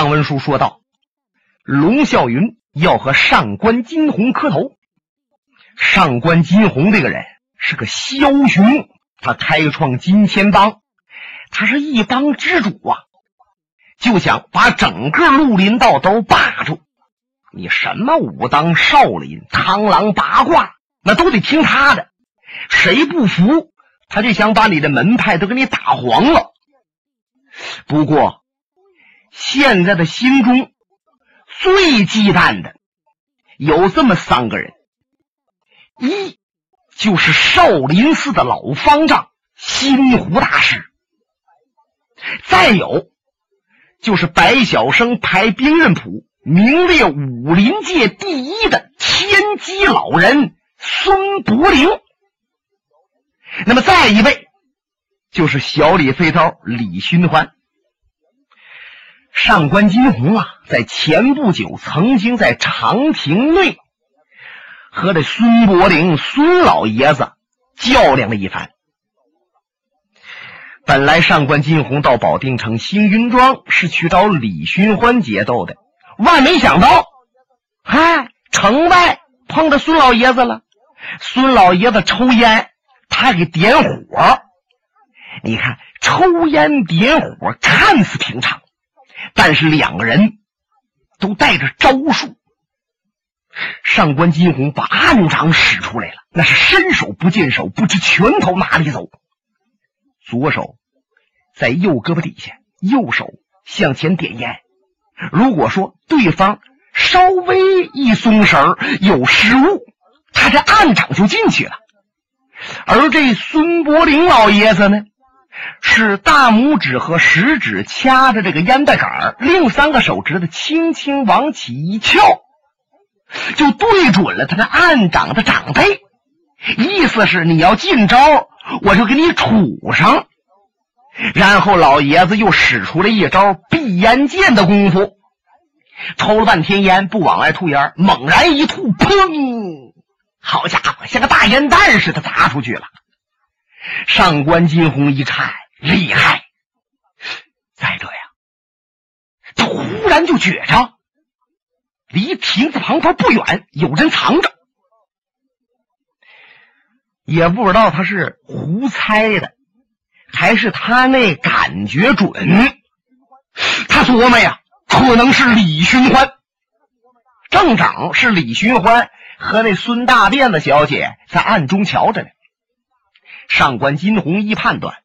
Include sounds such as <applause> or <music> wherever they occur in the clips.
上文书说道，龙啸云要和上官金鸿磕头。上官金鸿这个人是个枭雄，他开创金钱帮，他是一帮之主啊，就想把整个绿林道都霸住。你什么武当、少林、螳螂、八卦，那都得听他的。谁不服，他就想把你的门派都给你打黄了。不过，现在的心中最忌惮的有这么三个人：一就是少林寺的老方丈心湖大师；再有就是白晓生排兵刃谱。名列武林界第一的天机老人孙伯龄，那么再一位就是小李飞刀李寻欢。上官金鸿啊，在前不久曾经在长亭内和这孙伯龄孙老爷子较量了一番。本来上官金鸿到保定城星云庄是去找李寻欢决斗的。万没想到，嗨，城外碰到孙老爷子了。孙老爷子抽烟，他给点火。你看，抽烟点火看似平常，但是两个人都带着招数。上官金鸿把暗掌使出来了，那是伸手不见手，不知拳头哪里走。左手在右胳膊底下，右手向前点烟。如果说对方稍微一松手有失误，他这暗掌就进去了。而这孙伯龄老爷子呢，是大拇指和食指掐着这个烟袋杆另三个手指头轻轻往起一翘，就对准了他的暗掌的掌背，意思是你要进招，我就给你杵上。然后老爷子又使出了一招闭烟剑的功夫，抽了半天烟不往外吐烟，猛然一吐，砰！好家伙，像个大烟弹似的砸出去了。上官金鸿一看，厉害！再者呀，他忽然就觉着离亭子旁边不远有人藏着，也不知道他是胡猜的。还是他那感觉准，他琢磨呀，可能是李寻欢。正长是李寻欢和那孙大辫子小姐在暗中瞧着呢。上官金鸿一判断，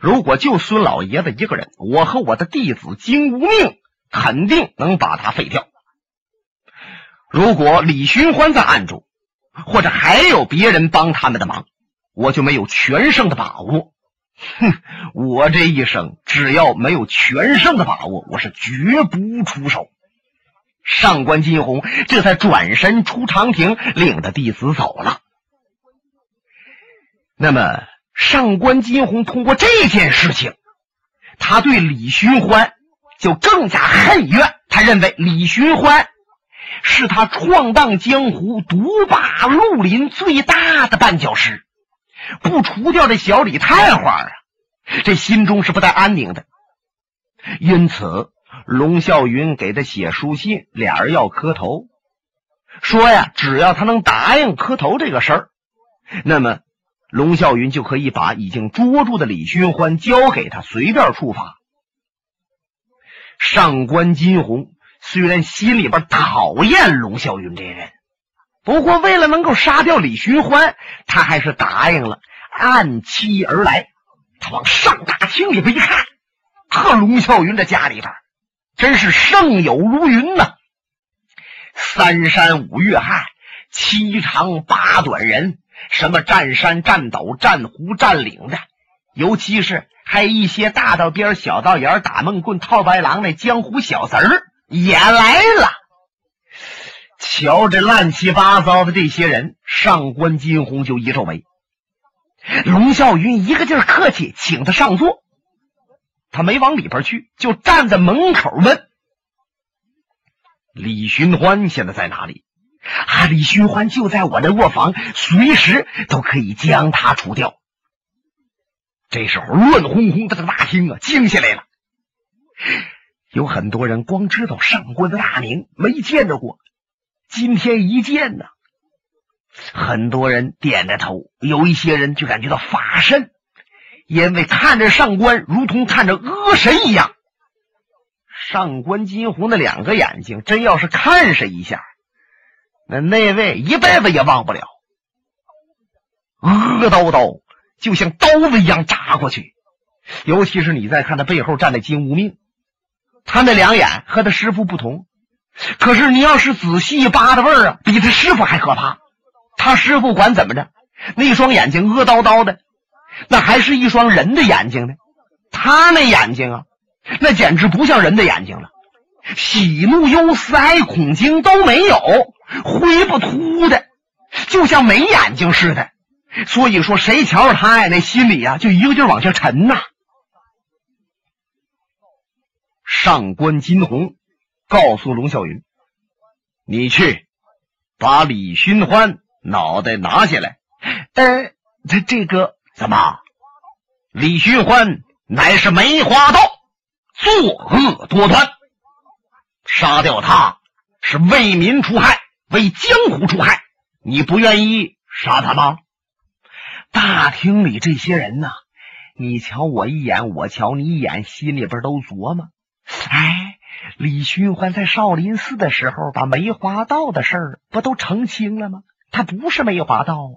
如果就孙老爷子一个人，我和我的弟子金无命肯定能把他废掉。如果李寻欢在暗中，或者还有别人帮他们的忙，我就没有全胜的把握。哼，我这一生只要没有全胜的把握，我是绝不出手。上官金鸿这才转身出长亭，领着弟子走了。那么，上官金鸿通过这件事情，他对李寻欢就更加恨怨。他认为李寻欢是他闯荡江湖、独霸绿林最大的绊脚石。不除掉这小李探花啊，这心中是不太安宁的。因此，龙啸云给他写书信，俩人要磕头，说呀，只要他能答应磕头这个事儿，那么龙啸云就可以把已经捉住的李寻欢交给他，随便处罚。上官金鸿虽然心里边讨厌龙啸云这人。不过，为了能够杀掉李寻欢，他还是答应了，按期而来。他往上大厅里边一看，呵，龙啸云的家里边真是盛友如云呐！三山五岳汉，七长八短人，什么占山占斗、占湖占岭的，尤其是还一些大道边、小道沿打闷棍、套白狼那江湖小贼儿也来了。瞧这乱七八糟的这些人，上官金鸿就一皱眉。龙啸云一个劲儿客气，请他上座。他没往里边去，就站在门口问：“李寻欢现在在哪里？”啊，李寻欢就在我的卧房，随时都可以将他除掉。这时候乱哄哄的这个大厅啊，静下来了。有很多人光知道上官的大名，没见着过。今天一见呢，很多人点着头，有一些人就感觉到发瘆，因为看着上官如同看着恶神一样。上官金虹的两个眼睛，真要是看上一下，那那位一辈子也忘不了。恶叨叨，就像刀子一样扎过去。尤其是你再看他背后站的金无命，他那两眼和他师傅不同。可是你要是仔细扒的味儿啊，比他师傅还可怕。他师傅管怎么着，那双眼睛恶叨叨的，那还是一双人的眼睛呢。他那眼睛啊，那简直不像人的眼睛了，喜怒忧思哀恐惊都没有，灰不秃的，就像没眼睛似的。所以说，谁瞧着他呀，那心里呀就一个劲儿往下沉呐。上官金虹告诉龙啸云：“你去把李寻欢脑袋拿下来。”呃，这这个怎么？李寻欢乃是梅花道，作恶多端，杀掉他是为民除害，为江湖除害。你不愿意杀他吗？大厅里这些人呐，你瞧我一眼，我瞧你一眼，心里边都琢磨：哎，李寻欢在少林寺的时候，把梅花道的事儿不都澄清了吗？他不是梅花道啊！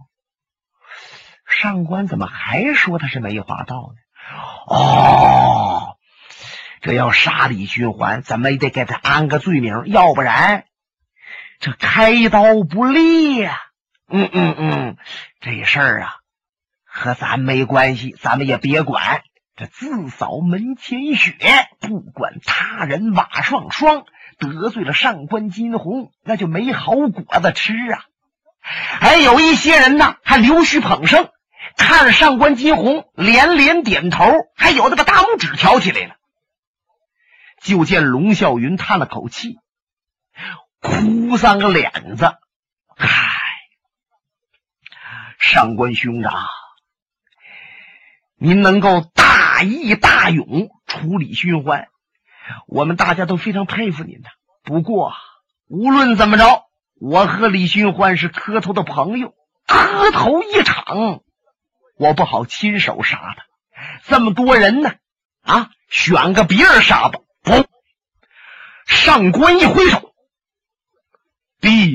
上官怎么还说他是梅花道呢？哦，这要杀李寻欢，怎么也得给他安个罪名，要不然这开刀不利呀！嗯嗯嗯，这事儿啊。和咱没关系，咱们也别管。这自扫门前雪，不管他人瓦上霜。得罪了上官金鸿，那就没好果子吃啊！还有一些人呢，还溜须捧圣，看着上官金鸿连连点头，还有的把大拇指挑起来了。就见龙啸云叹了口气，哭丧个脸子：“唉，上官兄长。”您能够大义大勇处理寻欢，我们大家都非常佩服您的。不过无论怎么着，我和李寻欢是磕头的朋友，磕头一场，我不好亲手杀他。这么多人呢，啊，选个别人杀吧。不，上官一挥手，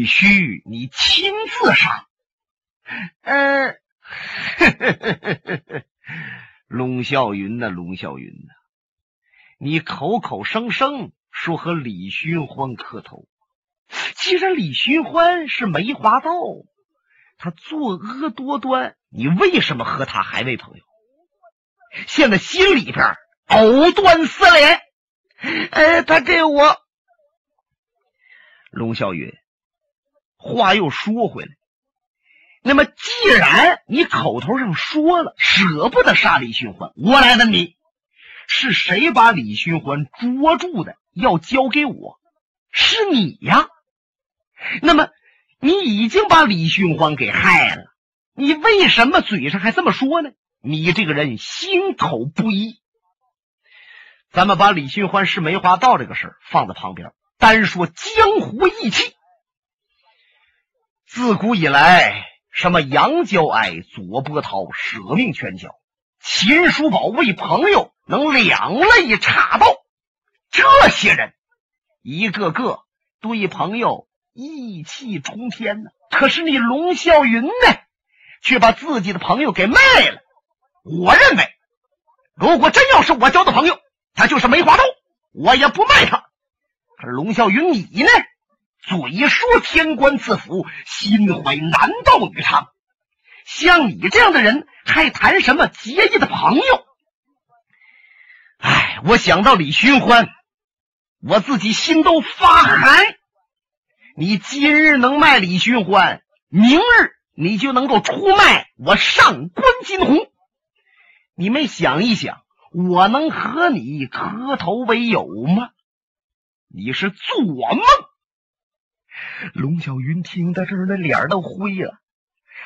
必须你亲自杀。嗯。<laughs> 龙啸云呐，龙啸云呐，你口口声声说和李寻欢磕头，既然李寻欢是梅花道，他作恶多端，你为什么和他还为朋友？现在心里边藕断丝连。哎，他给我，龙啸云，话又说回来。那么，既然你口头上说了舍不得杀李寻欢，我来问你，是谁把李寻欢捉住的？要交给我，是你呀？那么，你已经把李寻欢给害了，你为什么嘴上还这么说呢？你这个人心口不一。咱们把李寻欢是梅花道这个事儿放在旁边，单说江湖义气。自古以来。什么杨娇爱、左波涛舍命全交，秦叔宝为朋友能两肋插刀，这些人一个个对朋友义气冲天呢。可是你龙啸云呢，却把自己的朋友给卖了。我认为，如果真要是我交的朋友，他就是梅花刀，我也不卖他。可是龙啸云，你呢？嘴说天官赐福，心怀男盗女娼。像你这样的人，还谈什么结义的朋友？哎，我想到李寻欢，我自己心都发寒。你今日能卖李寻欢，明日你就能够出卖我上官金虹。你们想一想，我能和你磕头为友吗？你是做梦！龙小云听到这儿，那脸都灰了，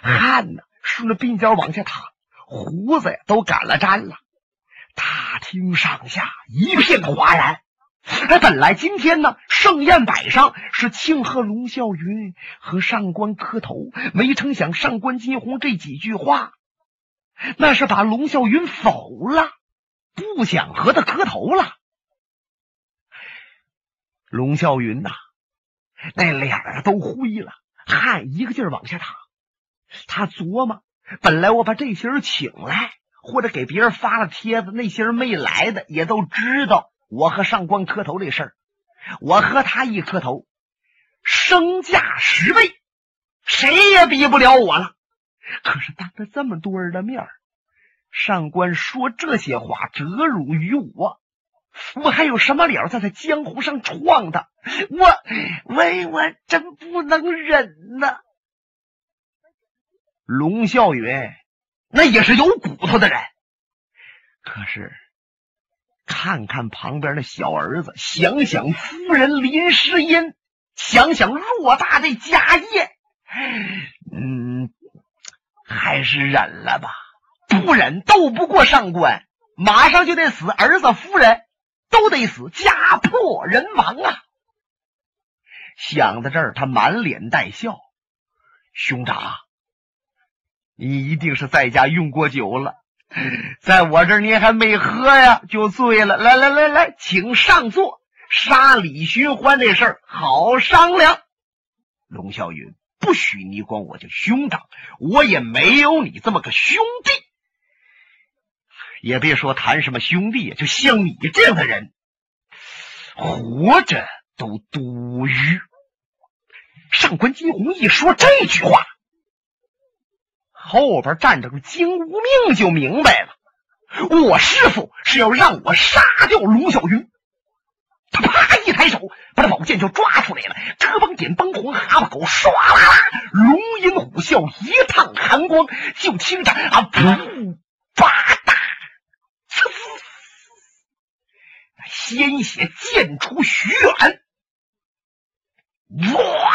汗呢顺着鬓角往下淌，胡子呀都赶了粘了。大厅上下一片哗然，哎，本来今天呢，盛宴摆上是庆贺龙啸云和上官磕头，没成想上官金鸿这几句话，那是把龙啸云否了，不想和他磕头了。龙啸云呐，那脸啊都灰了，汗一个劲儿往下淌。他琢磨，本来我把这些人请来，或者给别人发了帖子，那些人没来的也都知道。我和上官磕头这事儿，我和他一磕头，身价十倍，谁也比不了我了。可是当着这么多人的面上官说这些话，折辱于我，我还有什么脸在这江湖上闯的？我，喂，我真不能忍呐！龙啸云那也是有骨头的人，可是。看看旁边的小儿子，想想夫人林诗音，想想偌大的家业，嗯，还是忍了吧。不忍斗不过上官，马上就得死，儿子夫人都得死，家破人亡啊！想到这儿，他满脸带笑：“兄长，你一定是在家用过酒了。”在我这儿，你还没喝呀，就醉了。来来来来，请上座。杀李寻欢这事儿好商量。龙啸云，不许你管我叫兄长，我也没有你这么个兄弟。也别说谈什么兄弟，就像你这样的人，活着都多余。上官金鸿一说这句话。后边站着个金无命就明白了，我师傅是要让我杀掉龙小云。他啪一抬手，把这宝剑就抓出来了。遮帮点帮红蛤蟆狗，唰啦啦，龙吟虎啸，一趟寒光就听着啊，噗吧嗒，鲜血溅出许远，哇！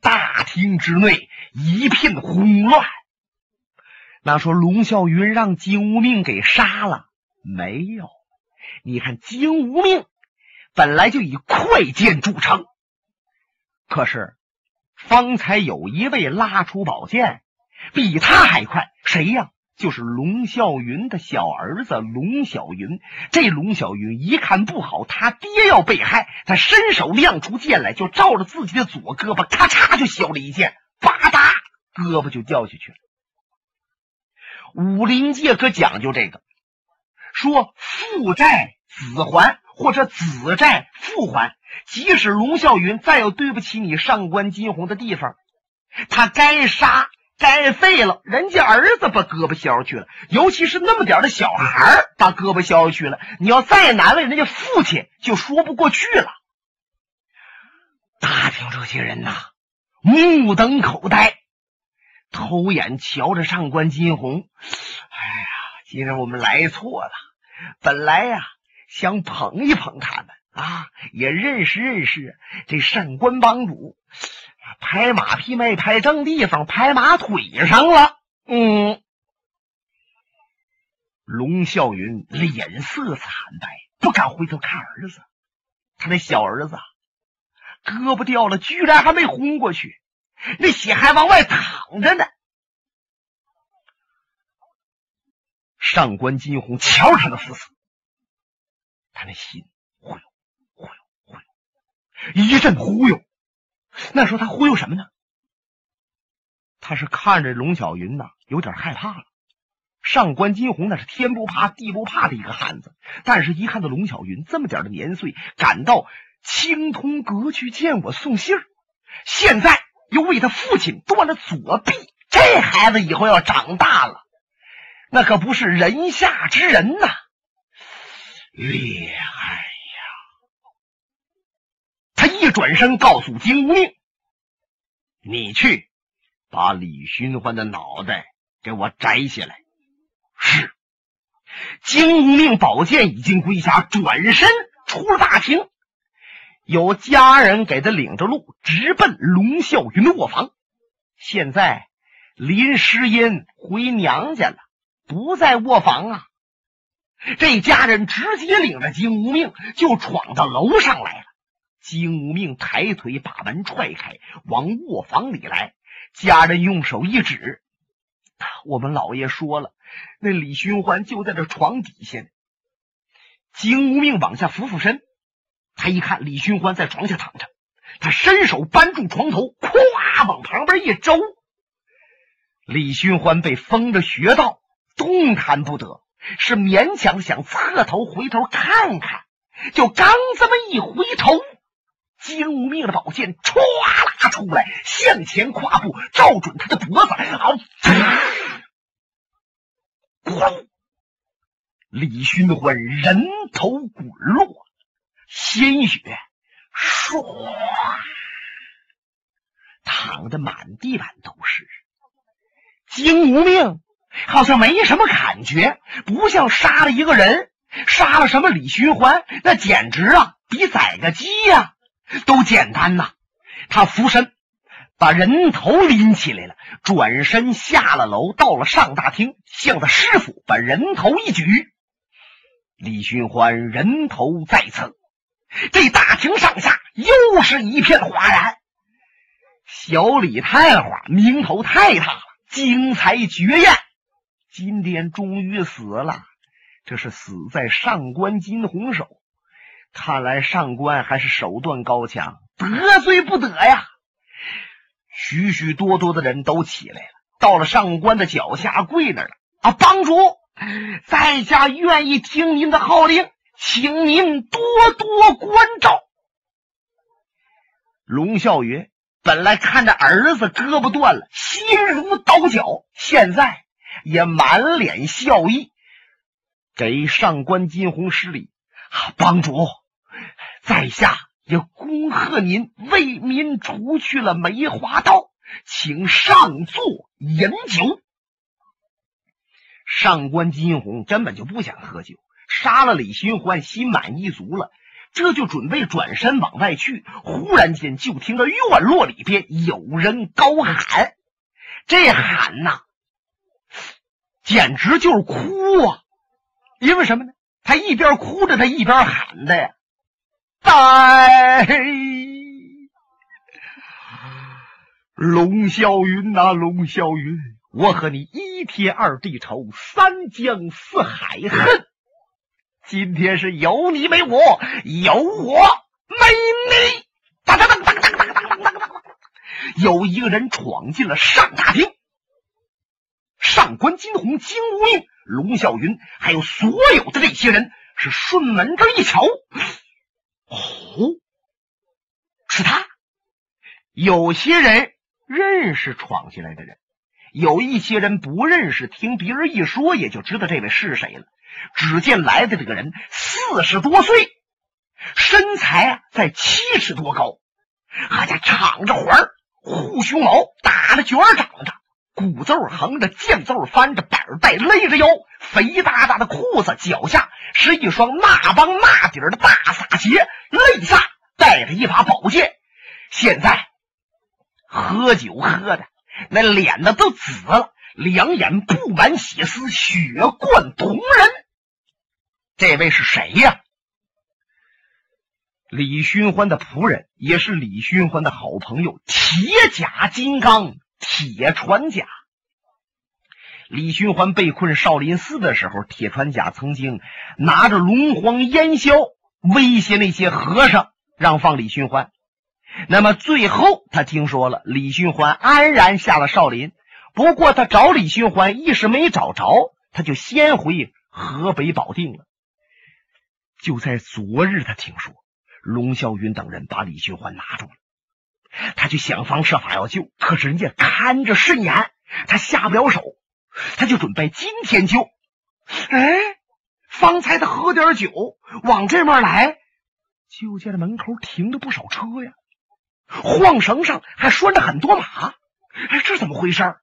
大厅之内。一片轰乱。那说龙啸云让金无命给杀了没有？你看金无命本来就以快剑著称，可是方才有一位拉出宝剑，比他还快，谁呀？就是龙啸云的小儿子龙小云。这龙小云一看不好，他爹要被害，他伸手亮出剑来，就照着自己的左胳膊，咔嚓就削了一剑。吧嗒，胳膊就掉下去了。武林界可讲究这个，说父债子还，或者子债父还。即使龙啸云再有对不起你上官金鸿的地方，他该杀该废了。人家儿子把胳膊削去了，尤其是那么点的小孩把胳膊削去了，你要再难为人家父亲，就说不过去了。大厅这些人呐。目瞪口呆，偷眼瞧着上官金鸿。哎呀，今日我们来错了。本来呀，想捧一捧他们啊，也认识认识这上官帮主。拍马屁没拍正地方，拍马腿上了。嗯，龙啸云脸色惨白，不敢回头看儿子。他那小儿子。胳膊掉了，居然还没昏过去，那血还往外淌着呢。上官金鸿瞧他那死死，他那心忽悠忽悠忽悠，一阵忽悠。那时候他忽悠什么呢？他是看着龙小云呐，有点害怕了。上官金鸿那是天不怕地不怕的一个汉子，但是一看到龙小云这么点的年岁，感到。青铜阁去见我送信儿，现在又为他父亲断了左臂，这孩子以后要长大了，那可不是人下之人呐！厉害！转身告诉金无命：“你去把李寻欢的脑袋给我摘下来。”是。金无命宝剑已经归下，转身出了大厅。有家人给他领着路，直奔龙啸云的卧房。现在林诗音回娘家了，不在卧房啊。这家人直接领着金无命就闯到楼上来了。金无命抬腿把门踹开，往卧房里来。家人用手一指：“我们老爷说了，那李寻欢就在这床底下。”金无命往下俯俯身，他一看李寻欢在床下躺着，他伸手扳住床头，咵往旁边一周。李寻欢被封着穴道，动弹不得，是勉强想侧头回头看看，就刚这么一回头。金无命的宝剑唰啦出来，向前跨步，照准他的脖子。好，咣！李寻欢人头滚落，鲜血唰，淌的满地板都是。金无命好像没什么感觉，不像杀了一个人，杀了什么李寻欢，那简直啊，比宰个鸡呀！都简单呐！他俯身把人头拎起来了，转身下了楼，到了上大厅，向他师傅把人头一举。李寻欢人头在侧，这大厅上下又是一片哗然。小李太花名头太大了，精彩绝艳。今天终于死了，这是死在上官金虹手。看来上官还是手段高强，得罪不得呀！许许多多的人都起来了，到了上官的脚下跪那儿了。啊，帮主，在下愿意听您的号令，请您多多关照。龙啸云本来看着儿子胳膊断了，心如刀绞，现在也满脸笑意，给上官金鸿施礼。帮主，在下也恭贺您为民除去了梅花刀，请上座饮酒。上官金鸿根本就不想喝酒，杀了李寻欢，心满意足了，这就准备转身往外去。忽然间，就听到院落里边有人高喊：“这喊呐，简直就是哭啊！因为什么呢？”他一边哭着，他一边喊的呀：“在龙啸云呐，龙啸云，我和你一天二地仇，三江四海恨。今天是有你没我，有我没你。”当当当当当当当当当当，有一个人闯进了上大厅，上官金鸿金无命。龙啸云还有所有的这些人是顺门这一瞧，哦，是他。有些人认识闯进来的人，有一些人不认识，听别人一说也就知道这位是谁了。只见来的这个人四十多岁，身材啊在七尺多高，还家敞着环护胸毛打了卷长着。鼓奏横着，剑奏翻着，板带勒着腰，肥大大的裤子，脚下是一双那帮那底儿的大撒鞋，肋下带着一把宝剑。现在喝酒喝的那脸呢都紫了，两眼布满血丝，血贯瞳人。这位是谁呀？李寻欢的仆人，也是李寻欢的好朋友，铁甲金刚。铁船甲，李寻欢被困少林寺的时候，铁船甲曾经拿着龙皇烟硝威胁那些和尚，让放李寻欢。那么最后他听说了，李寻欢安然下了少林。不过他找李寻欢一时没找着，他就先回河北保定了。就在昨日，他听说龙啸云等人把李寻欢拿住了。他就想方设法要救，可是人家看着甚严，他下不了手，他就准备今天救。哎，方才他喝点酒，往这面来，就见这门口停着不少车呀，晃绳上还拴着很多马。哎，这怎么回事？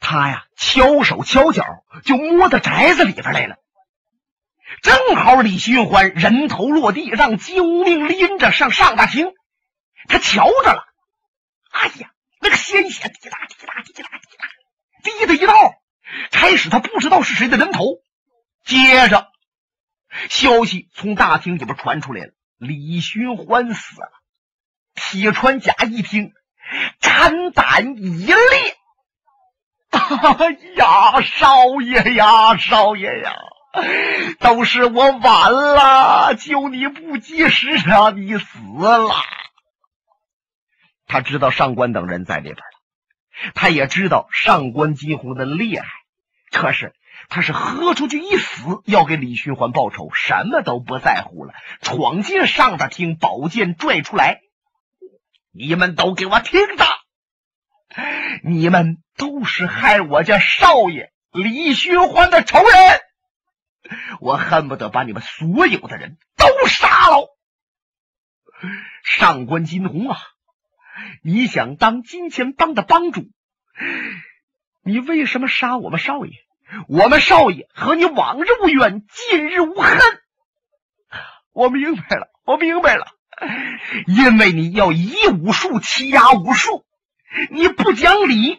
他呀，敲手敲脚，就摸到宅子里边来了。正好李寻欢人头落地，让金无命拎着上上大厅。他瞧着了，哎呀，那个鲜血滴答滴答滴答滴答滴的一道。开始他不知道是谁的人头，接着，消息从大厅里边传出来了，李寻欢死了。铁川甲一听，肝胆一裂：“ <laughs> 哎呀，少爷呀，少爷呀，都是我晚了，救你不及时让，你死了。”他知道上官等人在里边了，他也知道上官金鸿的厉害，可是他是豁出去一死，要给李寻欢报仇，什么都不在乎了，闯进上大厅，宝剑拽出来，你们都给我听着，你们都是害我家少爷李寻欢的仇人，我恨不得把你们所有的人都杀了。上官金鸿啊！你想当金钱帮的帮主，你为什么杀我们少爷？我们少爷和你往日无冤，近日无恨。我明白了，我明白了，因为你要以武术欺压武术，你不讲理，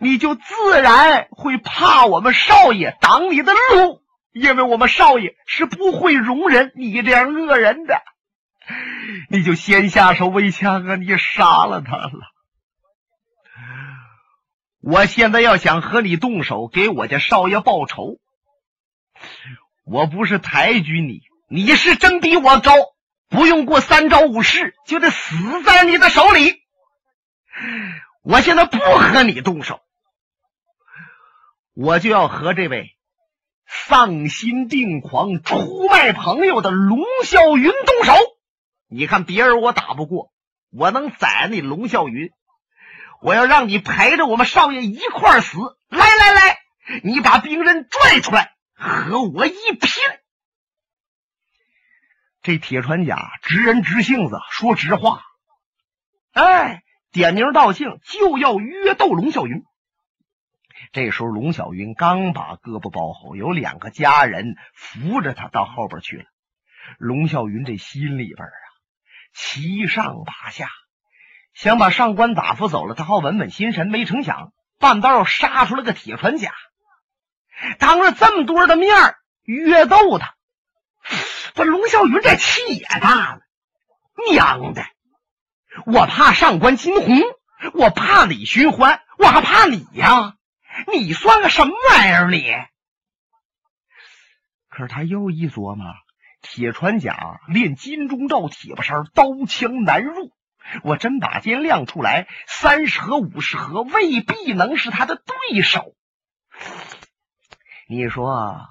你就自然会怕我们少爷挡你的路，因为我们少爷是不会容忍你这样恶人的。<laughs> 你就先下手为强啊！你杀了他了。我现在要想和你动手，给我家少爷报仇，我不是抬举你，你是真比我高，不用过三招五式，就得死在你的手里。我现在不和你动手，我就要和这位丧心病狂、出卖朋友的龙啸云动手。你看别人我打不过，我能宰你龙啸云。我要让你陪着我们少爷一块死。来来来，你把兵刃拽出来，和我一拼。这铁船甲直人直性子，说直话。哎，点名道姓就要约斗龙啸云。这时候龙啸云刚把胳膊包好，有两个家人扶着他到后边去了。龙啸云这心里边啊。七上八下，想把上官打发走了，他好稳稳心神。没成想，半道杀出了个铁船甲，当着这么多人的面儿约斗他，这龙啸云这气也大了。娘的，我怕上官金鸿，我怕李寻欢，我还怕你呀？你算个什么玩意儿？你？可是他又一琢磨。铁船甲练金钟罩铁布衫，刀枪难入。我真把剑亮出来，三十合五十合，未必能是他的对手。你说，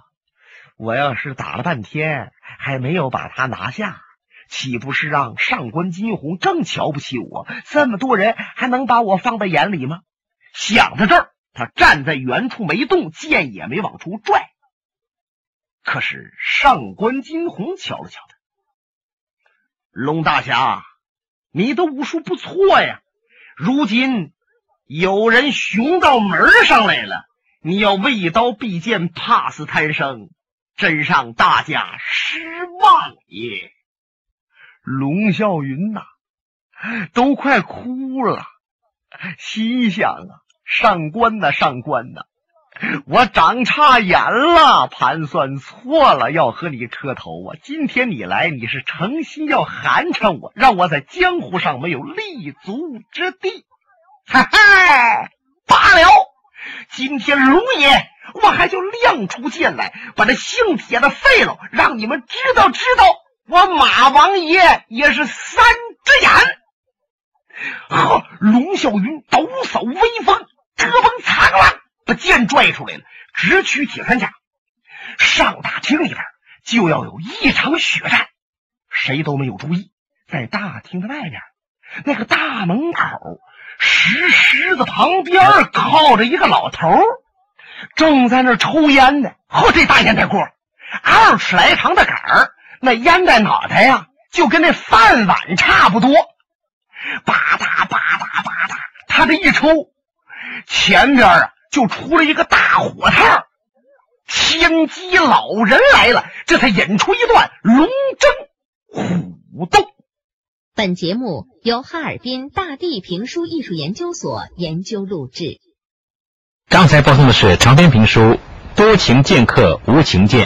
我要是打了半天还没有把他拿下，岂不是让上官金鸿更瞧不起我？这么多人还能把我放在眼里吗？想到这儿，他站在原处没动，剑也没往出拽。可是上官金鸿瞧了瞧他，龙大侠，你的武术不错呀。如今有人雄到门上来了，你要畏刀避剑，怕死贪生，真让大家失望也。龙啸云呐，都快哭了，心想啊，上官呐，上官呐。<laughs> 我长差眼了，盘算错了，要和你磕头啊！今天你来，你是诚心要寒碜我，让我在江湖上没有立足之地。哈哈，罢了，今天龙爷我还就亮出剑来，把这姓铁的废了，让你们知道知道，我马王爷也是三只眼。呵，龙啸云抖擞威风，遮风藏浪。把剑拽出来了，直取铁三甲。上大厅里边就要有一场血战，谁都没有注意，在大厅的外边那个大门口石狮子旁边靠着一个老头，正在那抽烟呢。呵，这大烟袋锅，二尺来长的杆儿，那烟袋脑袋呀，就跟那饭碗差不多。吧嗒吧嗒吧嗒，他这一抽，前边啊。就出了一个大火炮天机老人来了，这才引出一段龙争虎斗。本节目由哈尔滨大地评书艺术研究所研究录制。刚才播送的是长篇评书《多情剑客无情剑。